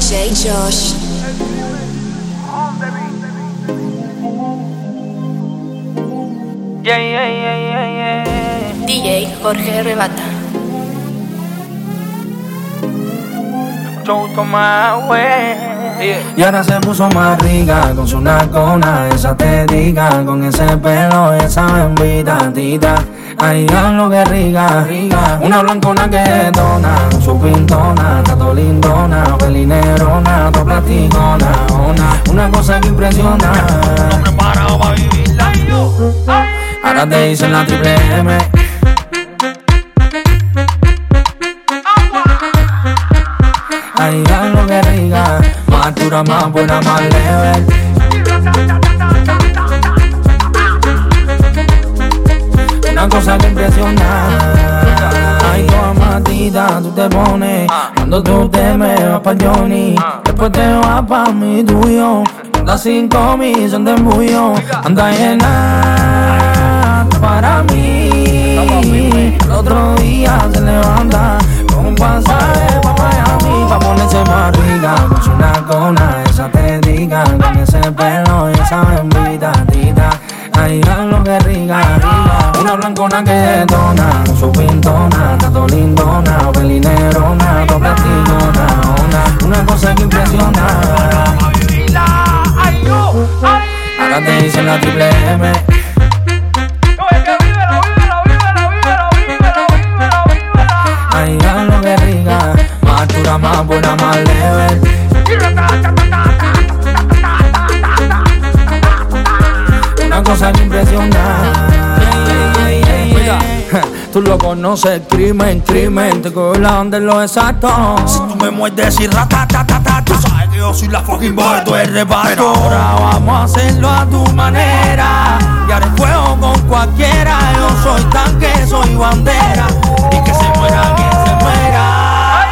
DJ Josh. Yeah, yeah, yeah, yeah, yeah. DJ Jorge Rebata. Y ahora se puso más rica con su nacona, esa te diga, con ese pelo, esa bembita tita. Rica, rica. Una blancona que dona, su pintona, tato lindona, pelinerona, to platicona, una, cosa que impresiona. Preparado para vivirla. Ahora te dicen la triple M. Ay, lo que rica, más dura, más buena, más leve. Te Cuando tú te me vas pa' Johnny Después te vas pa' mi tuyo. Anda cinco mil, son de embullo Anda llena para mí. El otro día se levanta Con un pasaje pa' Miami Pa' ponerse rica. Con su nacona, esa te diga Con ese pelo y esa bembita tita. Ay, lo que rica. Una blancona que detona, Ahora te dicen la triple M. Ay, lo que rica, más dura, más buena, más leve. Una cosa que impresiona. Tú lo conoces, crimen, crimen, te cojo la onda en lo exacto. Si tú me muerdes y que yo soy la fucking boy, tú eres reparto. Ahora vamos a hacerlo a tu manera. Y haré fuego con cualquiera. Yo soy tanque, soy bandera. Y que se muera quien se muera.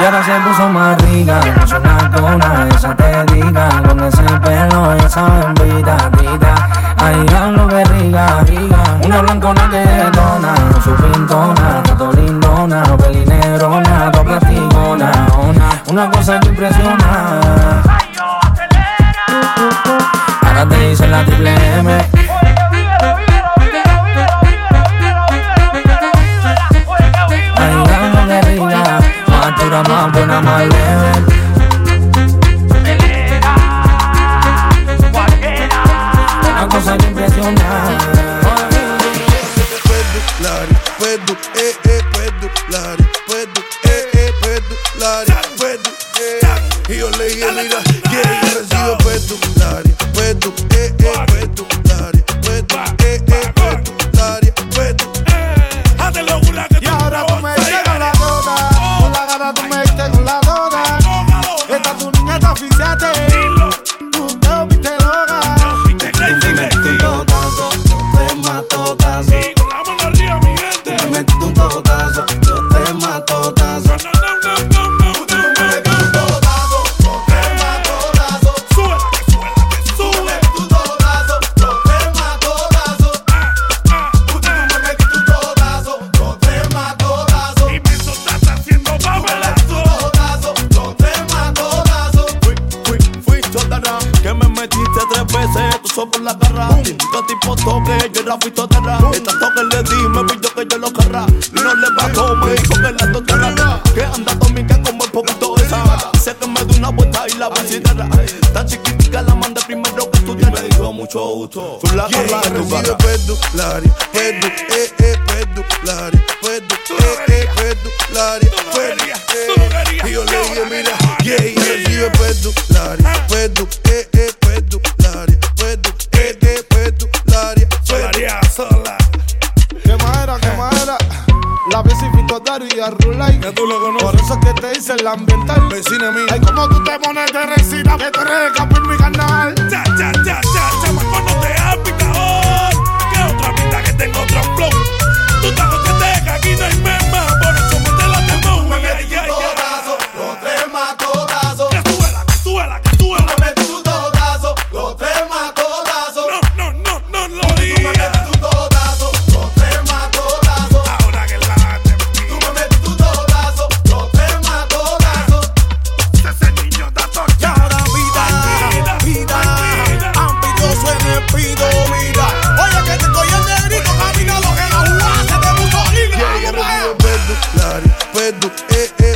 Y ahora se puso más rica, con su nacona, esa te diga, con ese pelo, esa bembita tita. Ay, lo que rica, rica. Una blancona que dona, su pintona, tato lindona, pelinerona, to platicona, una, cosa que impresiona. Ahora te dicen la triple M. que yo lo Y no le bajó, me dijo que la tocara Que anda dominga como el poquito esa Dice que me dio una vuelta y la considera Tan chiquitica la mandé primero que estudiar. Me dijo mucho gusto, tú la Y cara pedulari, pedu, eh, medo, ei, eh, ei. Eh.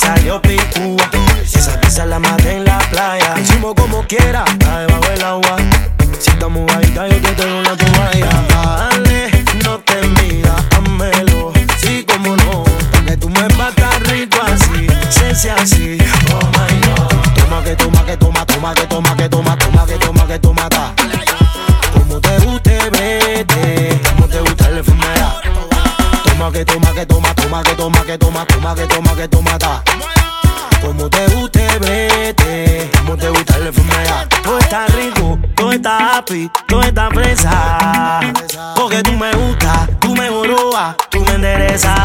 Salió picúa. Esa pieza la maté en la playa. Hicimos como quiera, está debajo del agua. Si estamos ahí, yo te traigo una toalla. Dale, no te midas, házmelo. Sí, como no. Que tú me batas rico así. Se así. Oh my god. Toma que toma que toma, toma que toma que toma, toma que toma que toma, ta. Como te guste, vete. Como te gusta el enfermedad. Toma que toma que toma, toma que toma que toma, toma que toma que toma, ta. Todo está fresa. Porque tú me gustas, tú me jorobas, tú me enderezas.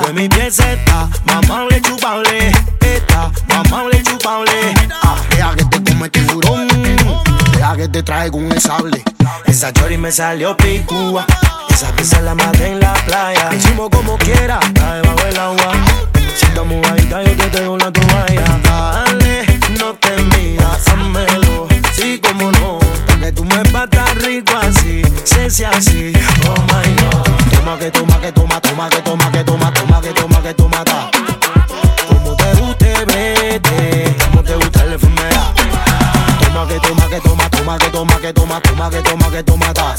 Porque mi piel está mamable, chupable. Está mamable, chupable. Ah, deja que te come tiburón. Deja que te traigo un sable. Esa chori me salió picúa. Esa pieza la maté en la playa. Hicimos como quiera, está debajo del agua. Así. Se sea así. Oh my god. Toma que toma que toma, toma que toma que toma, toma que toma que toma, ta. Como te guste, vete. Como te gusta el enfermedad. Toma que toma que toma, toma que toma que toma, toma que toma que toma, ta.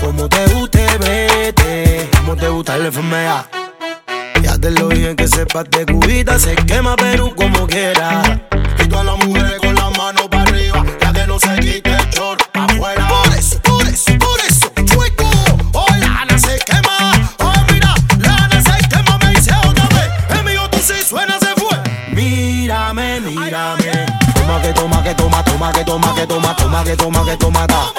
Como te guste, vete. Como te gusta el enfermedad. Ya te lo dije que sepas de cubita, se quema Perú como quiera. Y todas las toma, toma que toma que toma, toma que toma que toma, ta.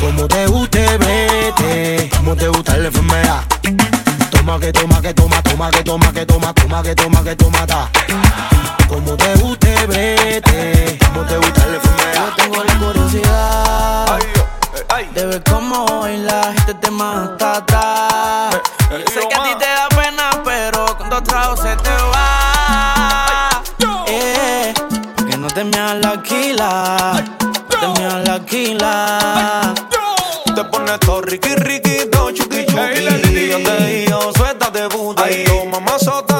Como te guste, vete. Como te gusta la enfermedad. Toma que toma que toma, toma que toma que toma, toma que toma que toma, ta. Como te guste, vete. Como te gusta la enfermedad. Yo tengo la curiosidad de ver cómo bailas este tema hasta atrás. Yo sé que a ti te da pena, pero con dos tragos se te va. Te meas la quila, no te meas la quila. Te pones todo riqui, riquito, chuki, chuki. Yo te digo, suéltate, booty. Toma más sota,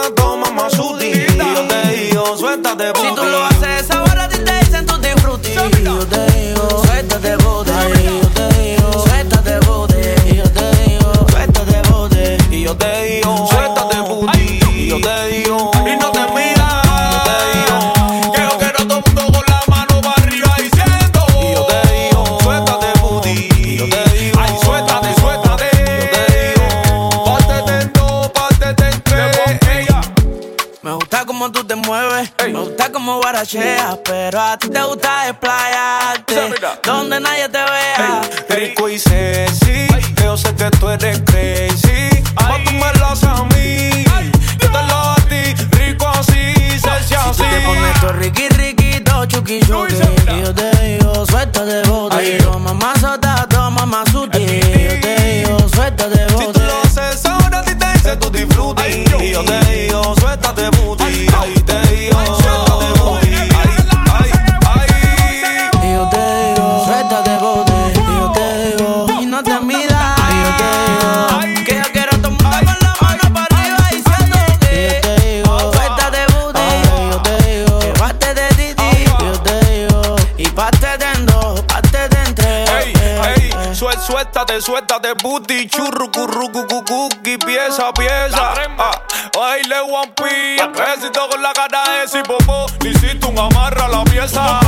booty, churru, curru, cucu, cuqui, pieza, pieza. Ah, baile one piece, besito con la cara de ese popó. Le hiciste un amarra a la pieza.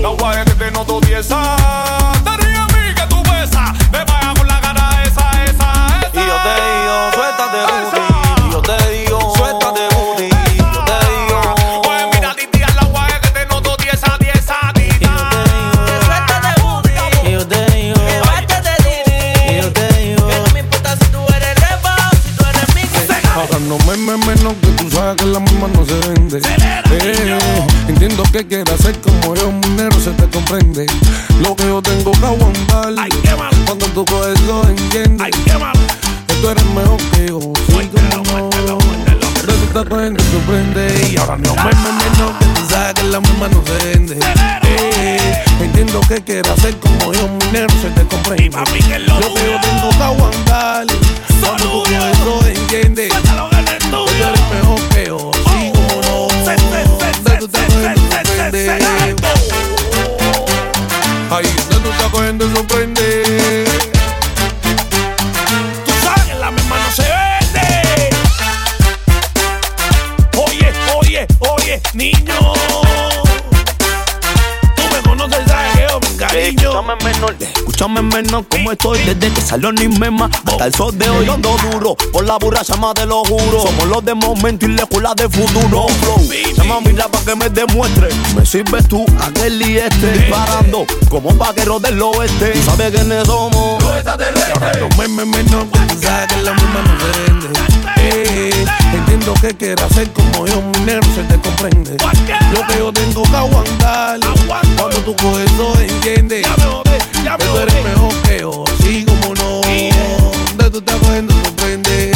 La guaya que te noto tiesa. Te ríes a mí que tú besas. Me vaya con la cara esa, esa, esa. Y yo te digo, que tú la misma no se vende. Eh, entiendo que quieras ser como yo, minero, se te comprende. Lo que yo tengo que aguantar. Cuando tú coges lo entiendes. Que tú eres mejor que yo. Sí, como no. estás cogiendo sorprende. Y ahora no me menos que tú sabes que la misma no se vende. Eh, entiendo que quieras hacer como yo, mi negro se te comprende. que lo que yo tengo que aguantar. Cuando tú con eso entiendes. Yo, sí como no. Tú se, cogiendo tú estás sorprende. Escúchame menor como estoy. Desde que salió ni mema hasta el sol de hoy ando duro por la burra llama te lo juro. Somos los de momento y la escuela de futuro. Flow llama mi rap para que me demuestre. Me sirves tú aquel y este. Disparando como vaquero del oeste. Tú sabes quiénes somos No me me menos que tú sabes que la misma no se vende. Eh, entiendo que quieras hacer como yo, mi negro se te comprende. Lo que yo tengo que aguantar. Cuando tú coges eso entiendes. Ya tú eres mejor que yo, sí como no. De tú estás cogiendo sorprende.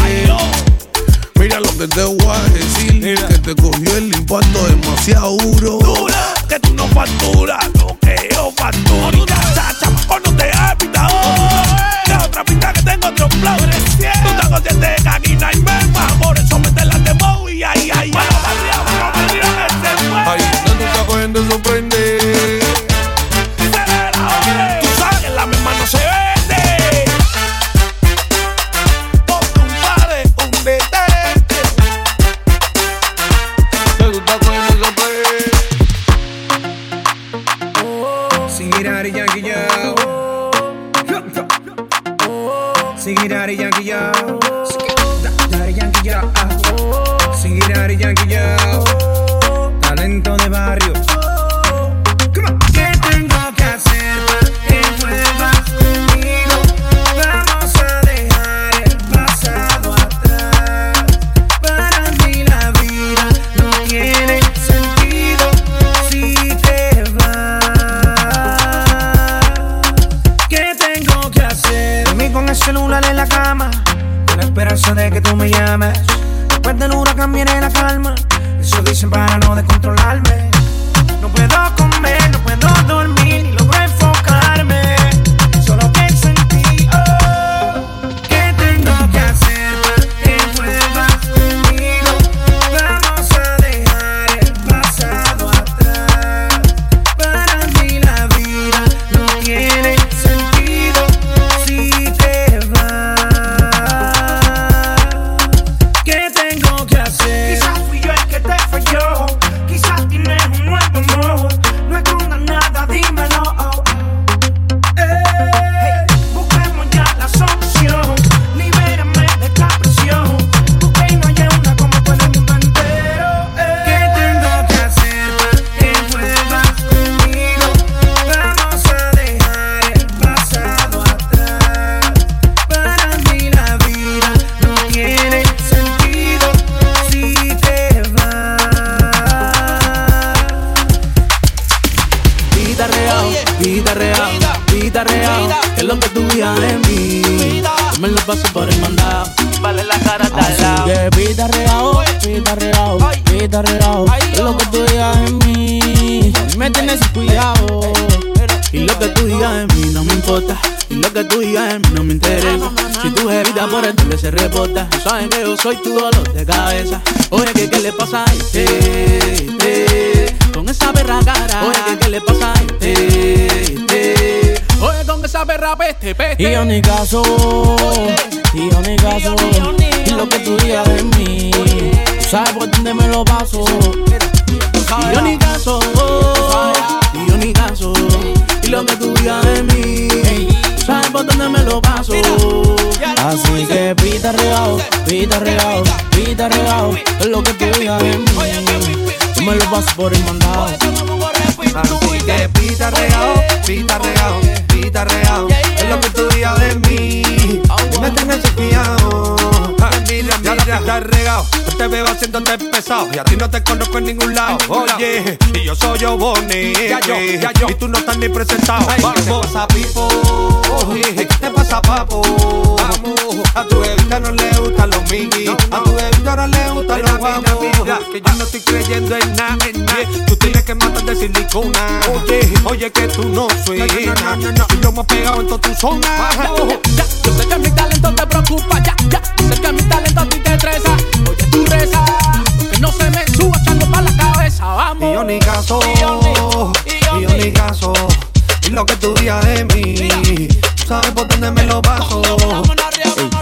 Mira lo que te voy a decir. Que te cogió el impacto demasiado duro. Dura, que tú no facturas lo que yo facturo. Chacha, o no te has pintado. Que otra pinta que tengo otro flow. Tú estás consciente que aquí no hay merma. Por eso mete la demo y ay, ay, ay. Singirari Yankee Yo. Daddy Yankee Yo. Yankee Yo. Talento de barrio. Soy tu dolor de cabeza. Oye, ¿qué, qué le pasa a este? este? Con esa perra cara. Oye, ¿qué, qué le pasa a este? este? Oye, con esa perra peste, peste. Y yo ni caso, pita regao, pita regao, es lo que tú digas de mí, yo me lo paso por el mandado. Así que pita regao, pita regao, pita regao. Es lo que tú digas de mí. Me tengas chequeado. Ja, Ya Cada está regado, yo te veo haciéndote pesado. Y a ti no te conozco en ningún lado. Oye, y yo soy yo, Bonnie. Ya yo, ya yo. Y tú no estás ni presentado. Vamos a Pipo. ¿Qué te pasa, papo? Vamos. A tu bebita no le gustan los mini. A tu bebita no le gustan los guapos. Que yo no estoy creyendo en nada, en nada. Tú tienes que matar de silicona. Oye, oye, que tú no suenas. Y lo hemos pegado en toda tu zona. Ya, yo sé que mi talento te preocupa, ya, ya. Yo sé que mi talento a ti te estresa. Oye, tú reza, que no se me suba echando pa' la cabeza, vamos. Y yo ni caso, Y yo ni- y yo y yo ni ni- caso. Y lo que tú digas de mí, tú sabes por dónde me lo paso.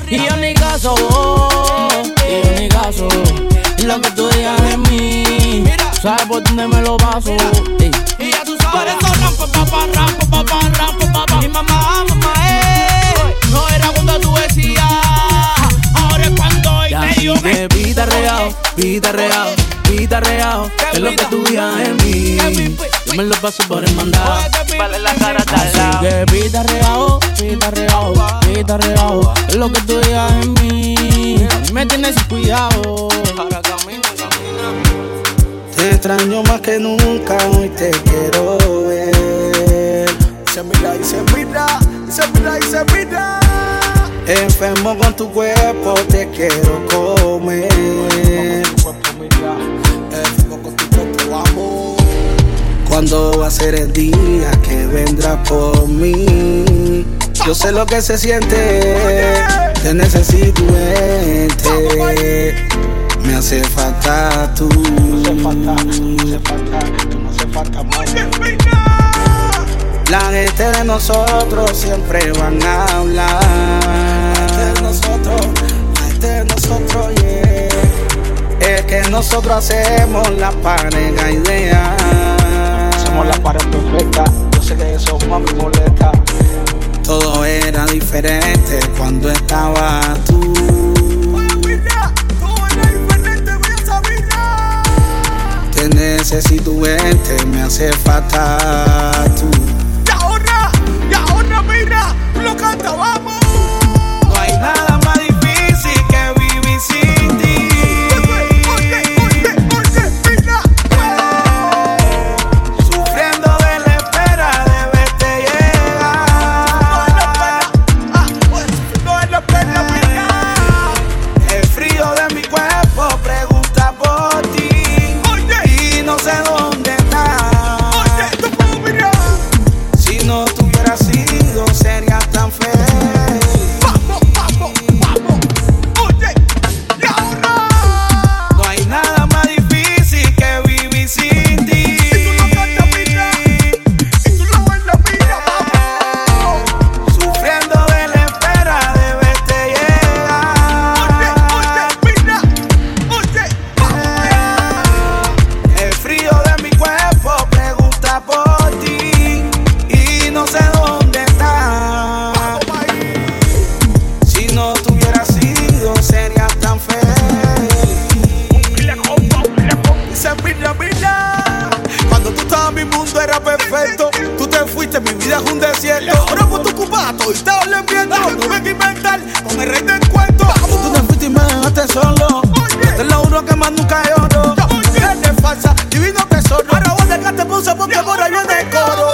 Y yo ni caso, y yo ni caso. Y lo que tú digas de mí, sabes por dónde me lo paso. Y que real, vida real. Es lo que tú digas de mí. Yo me lo paso por el mandado. vale la cara Así que vida real, vida real, vida real. Es lo que tú digas de mí. A mí me tienes cuidado. Te extraño más que nunca, hoy te quiero ver. Se mira y se mira, se mira y se mira. Enfermo con tu cuerpo, te quiero comer. Enfermo con tu cuerpo, amor. ¿Cuándo va a ser el día que vendrás por mí? Yo sé lo que se siente, te necesito vente. Me hace falta tú. La gente de nosotros siempre van a hablar. De nosotros, yeah. Es que nosotros hacemos la pareja ideal. Hacemos la pareja perfecta. Yo sé que eso mami molesta. Todo era diferente cuando estaba tú. Te necesito verte, me hace falta tú. Y ahora, y ahora mira, lo canta, vamos. No hay nada mi vida es un desierto. Ahora por tu cubato y te hablen viendo. Tuve que inventar con el rey del cuento. Tú te fuiste y me dejaste solo. Te lo juro que más nunca lloro. Eres falsa, divino tesoro. Ahora voy a dejarte puse porque por ahí viene el coro.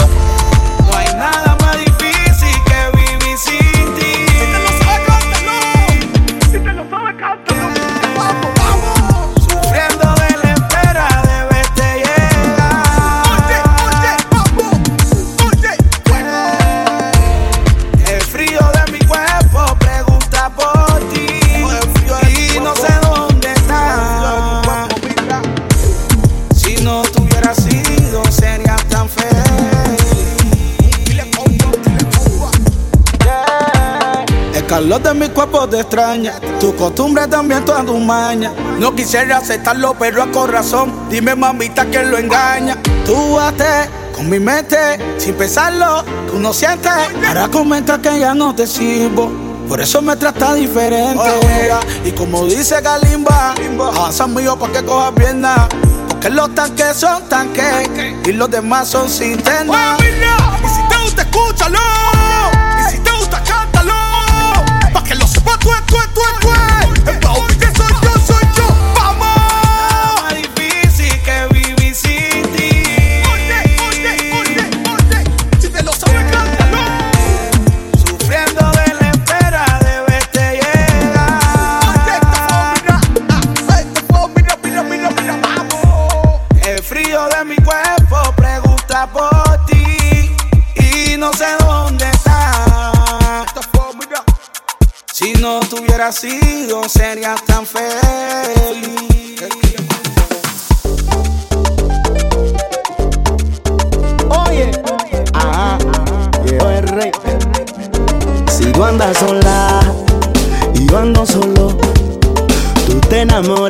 Mi cuerpo te extraña, tu costumbre también tu maña. No quisiera aceptarlo, pero a corazón, dime mamita que lo engaña. Tú haces con mi mente, sin pensarlo, tú no sientes. Ahora comenta que ya no te sirvo. Por eso me trata diferente. Y como dice Kalimba, avanza mío pa' que coja pierna. Porque los tanques son tanques y los demás son cisternas. Y si te gusta, escúchalo. sido, serías tan feliz. Oye, ah, ah, oye, rey. Si tú andas sola y yo ando solo, tú te enamoras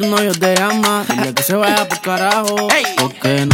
tu novio te ama, dile que se vaya por carajo. Porque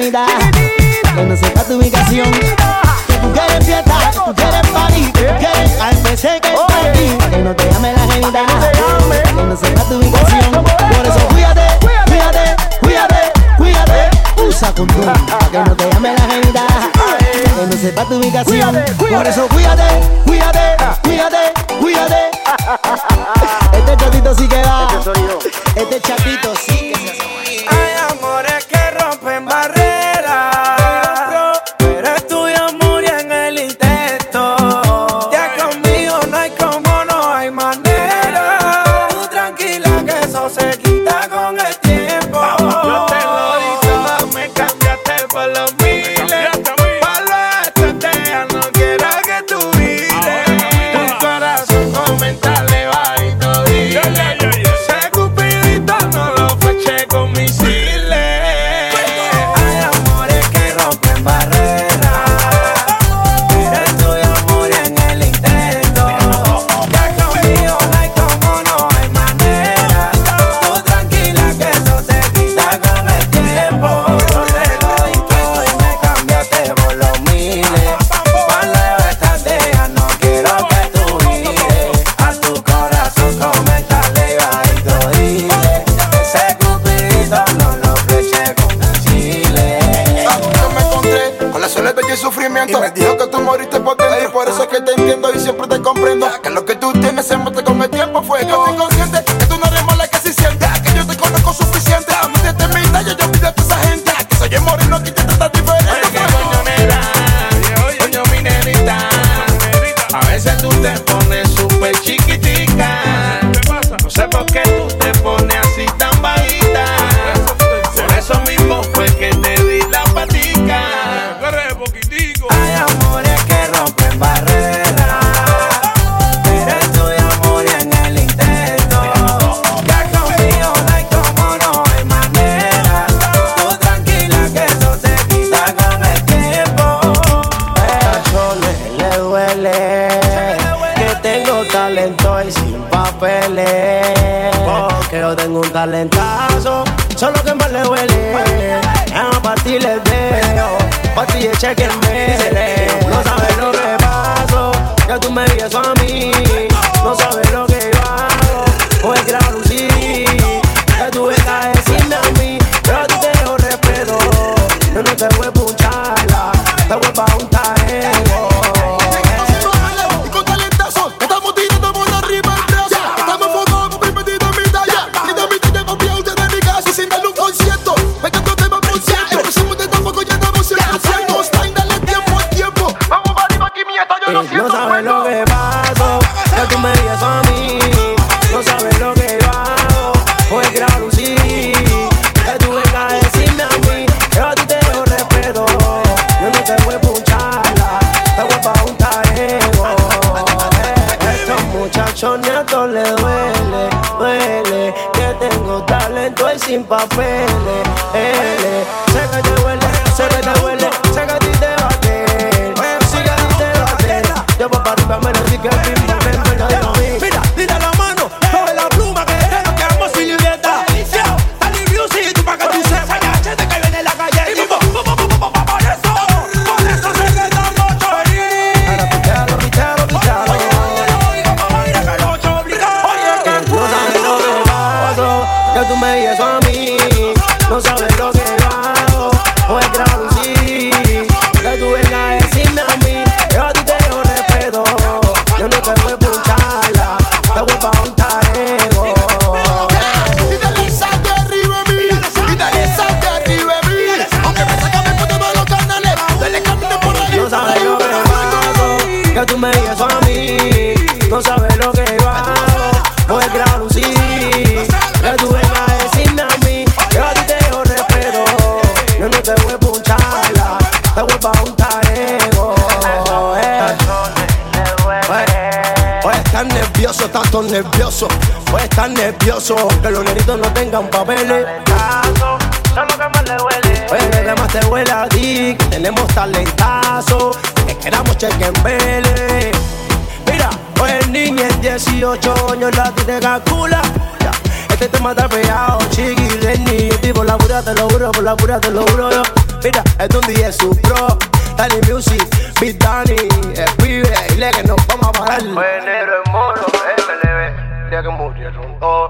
Que no sepa tu ubicación. Que tú quieres fiesta, que tú quieres party, que tú quieres al PC que está. Que no te llame la gente. Que no sepa tu ubicación. Por eso cuídate, cuídate, cuídate, cuídate. Usa condón, que no te llame la gente. Que no sepa tu ubicación. Por eso cuídate, cuídate, cuídate, cuídate. Este chatito sí que va. Este, este chatito. me y a. No sabes lo estar nervioso, que los neritos no tengan papeles. Caso, eso que más le duele. Pues que más te huele a ti, que tenemos talentazo, que queramos cheque en vele. Mira, pues niña en 18 años la tiene calcula. Ya, Este tema está pegado, chiqui, Lenny. Estoy por la pura, te lo juro, por la pura, te lo juro yo. Mira, es un día su pro, Dani Music, Big Danny, el pibe, dile que nos vamos a parar. Fue negro en mono, MLB, día que murieron todos.